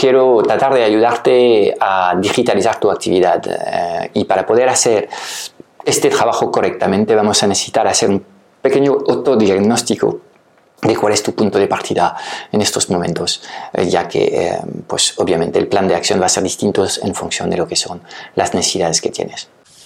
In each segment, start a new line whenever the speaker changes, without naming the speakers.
quiero tratar de ayudarte a digitalizar tu actividad eh, y para poder hacer este trabajo correctamente vamos a necesitar hacer un pequeño autodiagnóstico de cuál es tu punto de partida en estos momentos, eh, ya que eh, pues obviamente el plan de acción va a ser distinto en función de lo que son las necesidades que tienes.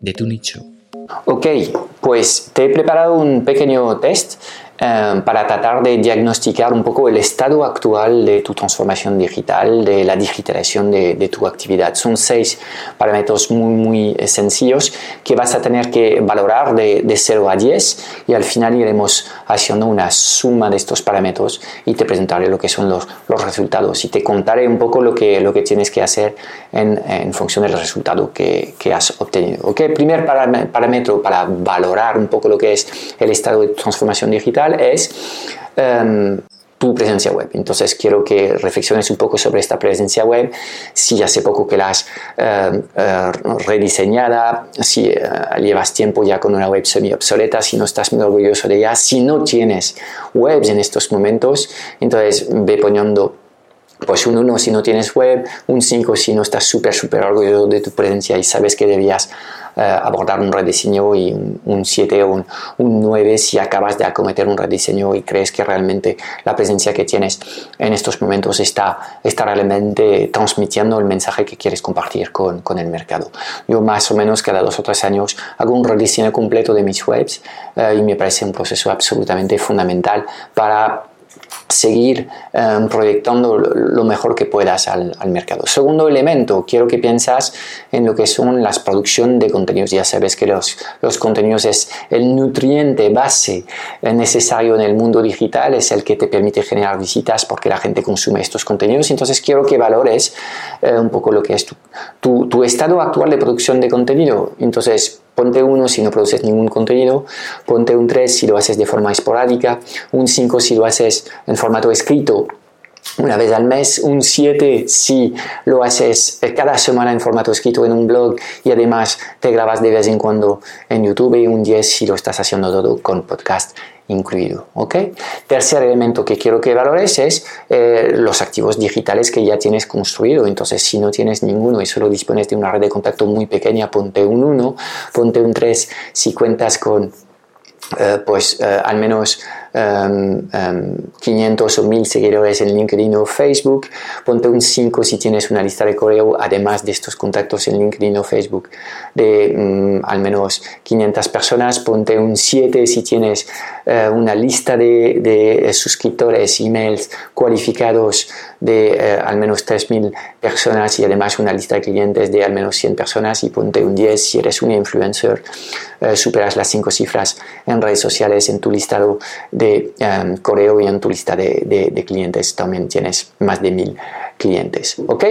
de tu nicho.
Ok, pues te he preparado un pequeño test eh, para tratar de diagnosticar un poco el estado actual de tu transformación digital, de la digitalización de, tu actividad. Son seis parámetros muy, muy sencillos que vas a tener que valorar de, de 0 a 10 y al final iremos haciendo una suma de estos parámetros y te presentaré lo que son los, los resultados y te contaré un poco lo que, lo que tienes que hacer en, en función del resultado que, que has obtenido. Okay, primer parámetro para valorar un poco lo que es el estado de transformación digital es em, tu presencia web. Entonces quiero que reflexiones un poco sobre esta presencia web, si hace poco que la has em, eh, rediseñada, si eh, llevas tiempo ya con una web semi obsoleta, si no estás muy orgulloso de ella, si no tienes webs en estos momentos, entonces ve poniendo pues un 1 si no tienes web, un 5 si no estás súper, súper orgulloso de tu presencia y sabes que debías eh, abordar un rediseño y un 7 o un, 9 si acabas de acometer un rediseño y crees que realmente la presencia que tienes en estos momentos está, está realmente transmitiendo el mensaje que quieres compartir con, con el mercado. Yo más o menos cada dos o tres años hago un rediseño completo de mis webs eh, y me parece un proceso absolutamente fundamental para seguir em, proyectando lo mejor que puedas al, mercado. Segundo elemento, quiero que piensas en lo que son las producciones de contenidos. Ya sabes que los, los contenidos es el nutriente base necesario en el mundo digital, es el que te permite generar visitas porque la gente consume estos contenidos. Entonces quiero que valores eh, un poco lo que es tu, tu, tu estado actual de producción de contenido. Entonces, Ponte uno si no produces ningún contenido, ponte un 3 si lo haces de forma esporádica, un 5 si lo haces en formato escrito una vez al mes, un 7 si lo haces cada semana en formato escrito en un blog y además te grabas de vez en cuando en YouTube y un 10 si lo estás haciendo todo con podcast incluido. ¿ok? Tercer elemento que quiero que valores es eh, los activos digitales que ya tienes construido. Entonces, si no tienes ninguno y solo dispones de una red de contacto muy pequeña, ponte un 1, ponte un 3 si cuentas con eh, pues eh, al menos 500 o 1000 seguidores en LinkedIn o Facebook, ponte un 5 si tienes una lista de correo, además de estos contactos en LinkedIn o Facebook de mm, al menos 500 personas, ponte un 7 si tienes eh, una lista de, de, suscriptores, emails cualificados de eh, al menos 3.000 personas y además una lista de clientes de al menos 100 personas. Y ponte un 10 si eres un influencer, eh, superas las 5 cifras en redes sociales en tu listado de em, correo y en tu lista de, clientes también tienes más de mil clientes. ¿ok?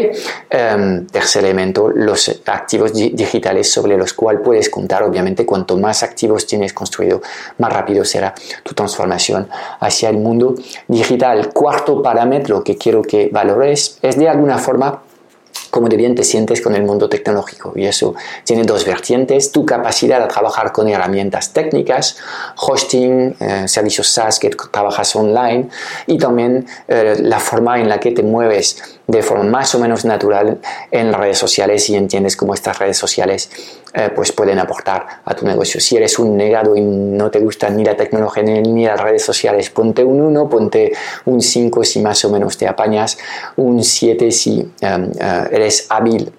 Em, tercer elemento, los activos digitales sobre los cuales puedes contar. Obviamente, cuanto más activos tienes construido, más rápido será tu transformación hacia el mundo digital. Cuarto parámetro que quiero que valores es de alguna forma cómo de bien te sientes con el mundo tecnológico. Y eso tiene dos vertientes, tu capacidad de trabajar con herramientas técnicas, hosting, eh, servicios SaaS que trabajas online y también eh, la forma en la que te mueves de forma más o menos natural en redes sociales y entiendes cómo estas redes sociales eh, pues pueden aportar a tu negocio. Si eres un negado y no te gusta ni la tecnología ni las redes sociales, ponte un 1, ponte un 5 si más o menos te apañas, un 7 si em, eh, eres hábil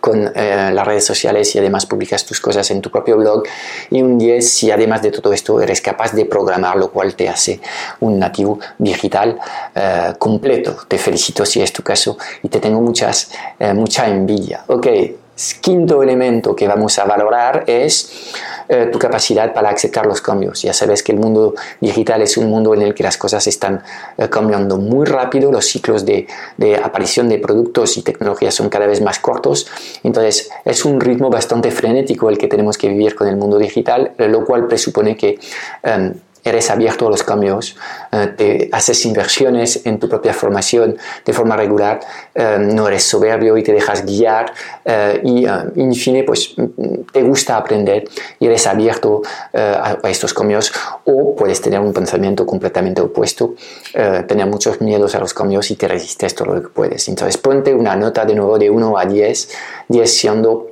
con eh, las redes sociales y además publicas tus cosas en tu propio blog. Y un 10 si además de todo esto eres capaz de programar, lo cual te hace un nativo digital eh, completo. Te felicito si es tu caso y te tengo muchas, eh, mucha envidia. Ok, quinto elemento que vamos a valorar es eh, tu capacidad para aceptar los cambios. Ya sabes que el mundo digital es un mundo en el que las cosas están eh, cambiando muy rápido, los ciclos de, de, aparición de productos y tecnologías son cada vez más cortos, entonces es un ritmo bastante frenético el que tenemos que vivir con el mundo digital, lo cual presupone que em, eres abierto a los cambios, eh, te haces inversiones en tu propia formación de forma regular, eh, no eres soberbio y te dejas guiar eh, y, en fin, pues te gusta aprender y eres abierto a, estos cambios o puedes tener un pensamiento completamente opuesto, tener muchos miedos a los cambios y te resistes todo lo que puedes. Entonces ponte una nota de nuevo de 1 a 10, 10 siendo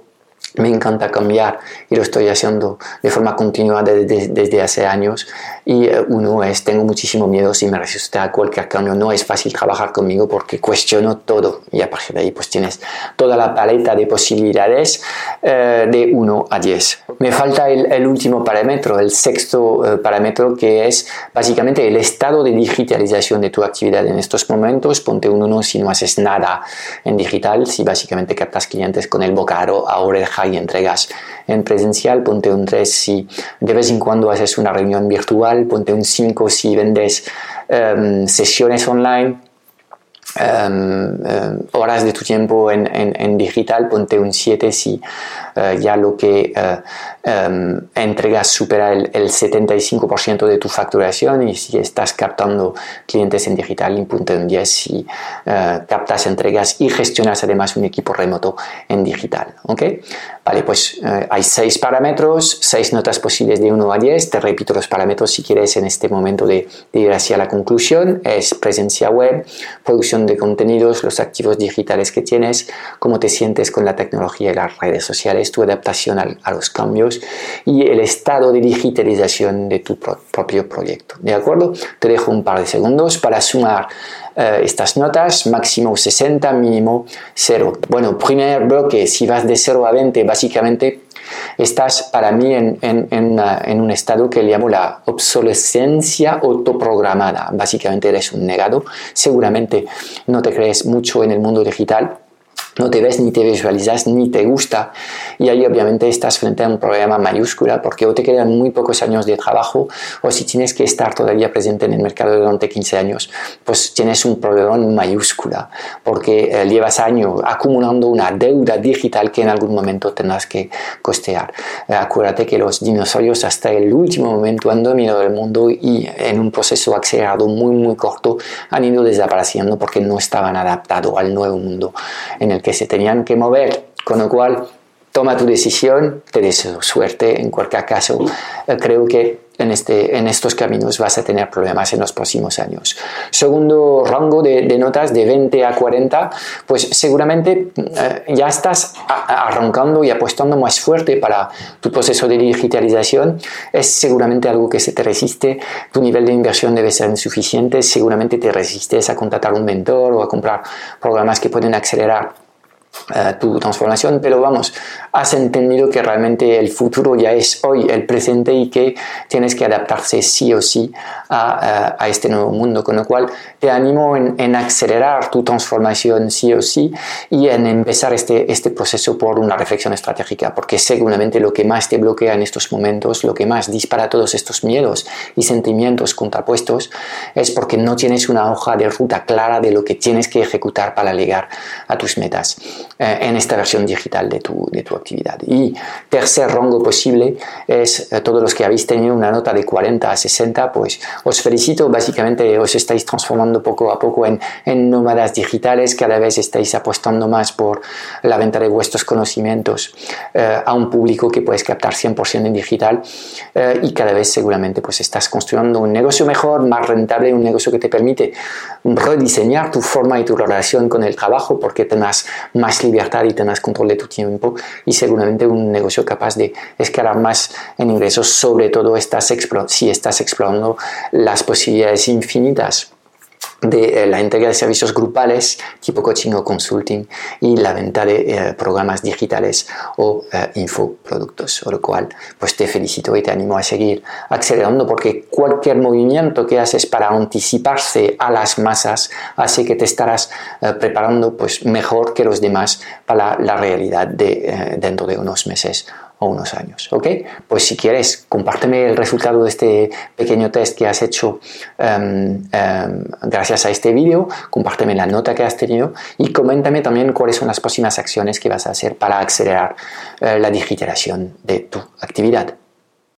me encanta cambiar y lo estoy haciendo de forma continua desde, hace años. Y eh, uno es tengo muchísimo miedo si me resisto a cualquier cambio. No es fácil trabajar conmigo porque cuestiono todo. Y a partir de ahí pues tienes toda la paleta de posibilidades eh, de 1 a 10 me falta el, último parámetro el sexto eh, parámetro que es básicamente el estado de digitalización de tu actividad en estos momentos. Ponte un 1 si no haces nada en digital si básicamente captas clientes con el bocado ahora y entregas en presencial, ponte un 3 si de vez en cuando haces una reunión virtual, ponte un 5 si vendes em, sesiones online, em, em, horas de tu tiempo en, en, digital, ponte un 7 si eh, ya lo que eh, entregas supera el, el 75% de tu facturación y si estás captando clientes en digital, ponte un 10 si eh, captas, entregas y gestionas además un equipo remoto en digital. ¿okay? Vale, pues eh, hay seis parámetros, seis notas posibles de 1 a 10. Te repito los parámetros si quieres en este momento de, ir hacia la conclusión. Es presencia web, producción de contenidos, los activos digitales que tienes, cómo te sientes con la tecnología y las redes sociales, tu adaptación a, los cambios y el estado de digitalización de tu propio proyecto. ¿De acuerdo? Te dejo un par de segundos para sumar eh, estas notas, máximo 60, mínimo 0. Bueno, primer bloque, si vas de 0 a 20, básicamente estás para mí en, en, en, un estado que llamo la obsolescencia autoprogramada. Básicamente eres un negado, seguramente no te crees mucho en el mundo digital no te ves ni te visualizas ni te gusta. Y ahí obviamente estás frente a un problema mayúscula porque o te quedan muy pocos años de trabajo o si tienes que estar todavía presente en el mercado durante 15 años pues tienes un problema mayúscula porque eh, llevas años acumulando una deuda digital que en algún momento tendrás que costear. Eh, acuérdate que los dinosaurios hasta el último momento han dominado el mundo y en un proceso acelerado muy muy corto han ido desapareciendo porque no estaban adaptados al nuevo mundo en el que se tenían que mover, con lo cual toma tu decisión, te deseo suerte, en cualquier caso eh, creo que en, este, en estos caminos vas a tener problemas en los próximos años. Segundo rango de, notas de 20 a 40, pues seguramente eh, ya estás arrancando y apostando más fuerte para tu proceso de digitalización. Es seguramente algo que se te resiste, tu nivel de inversión debe ser insuficiente, seguramente te resistes a contratar un mentor o a comprar programas que pueden acelerar tu transformación, pero vamos, has entendido que realmente el futuro ya es hoy, el presente y que tienes que adaptarse sí o sí a, eh, a, este nuevo mundo, con lo cual te animo en, en, acelerar tu transformación sí o sí y en empezar este, este proceso por una reflexión estratégica, porque seguramente lo que más te bloquea en estos momentos, lo que más dispara todos estos miedos y sentimientos contrapuestos es porque no tienes una hoja de ruta clara de lo que tienes que ejecutar para llegar a tus metas. Eh, en esta versión digital de tu, de tu actividad. Y tercer rango posible es eh, todos los que habéis tenido una nota de 40 a 60, pues os felicito, básicamente os estáis transformando poco a poco en, en nómadas digitales, cada vez estáis apostando más por la venta de vuestros conocimientos eh, a un público que puedes captar 100% en digital y cada vez seguramente pues estás construyendo un negocio mejor, más rentable, un negocio que te permite rediseñar tu forma y tu relación con el trabajo porque tendrás más libertad y tengas control de tu tiempo y seguramente un negocio capaz de escalar más en ingresos, sobre todo estás si estás explorando las posibilidades infinitas de eh, la entrega de servicios grupales tipo coaching o consulting y la venta de eh, programas digitales o eh, infoproductos. Por lo cual, pues te felicito y te animo a seguir acelerando porque cualquier movimiento que haces para anticiparse a las masas hace que te estarás preparando pues mejor que los demás para la, realidad de dentro de unos meses o unos años. ¿ok? Pues si quieres, compárteme el resultado de este pequeño test que has hecho em, em, gracias a este vídeo, compárteme la nota que has tenido y coméntame también cuáles son las próximas acciones que vas a hacer para acelerar eh, la digitalización de tu actividad.